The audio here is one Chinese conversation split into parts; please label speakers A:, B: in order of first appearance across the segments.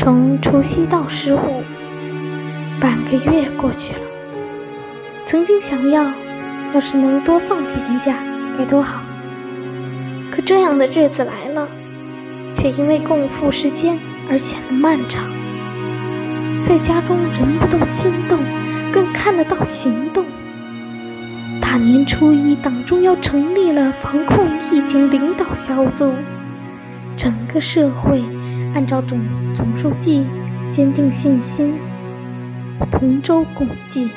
A: 从除夕到十五，半个月过去了。曾经想要，要是能多放几天假该多好。可这样的日子来了，却因为共赴时间而显得漫长。在家中人不动心动，更看得到行动。大年初一，党中央成立了防控疫情领导小组，整个社会。按照总总书记坚定信心，同舟共济，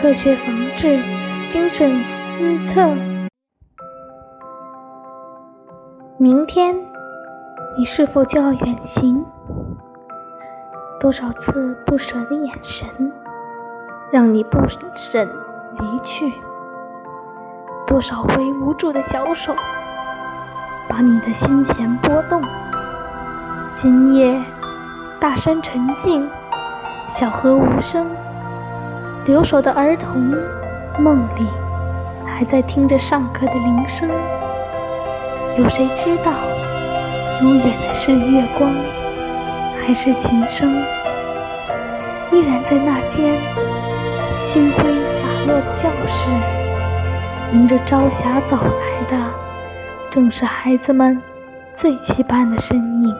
A: 科学防治，精准施策。明天，你是否就要远行？多少次不舍的眼神，让你不忍离去；多少回无助的小手，把你的心弦拨动。今夜，大山沉静，小河无声，留守的儿童梦里还在听着上课的铃声。有谁知道，永远的是月光，还是琴声？依然在那间星辉洒落的教室，迎着朝霞走来的，正是孩子们最期盼的身影。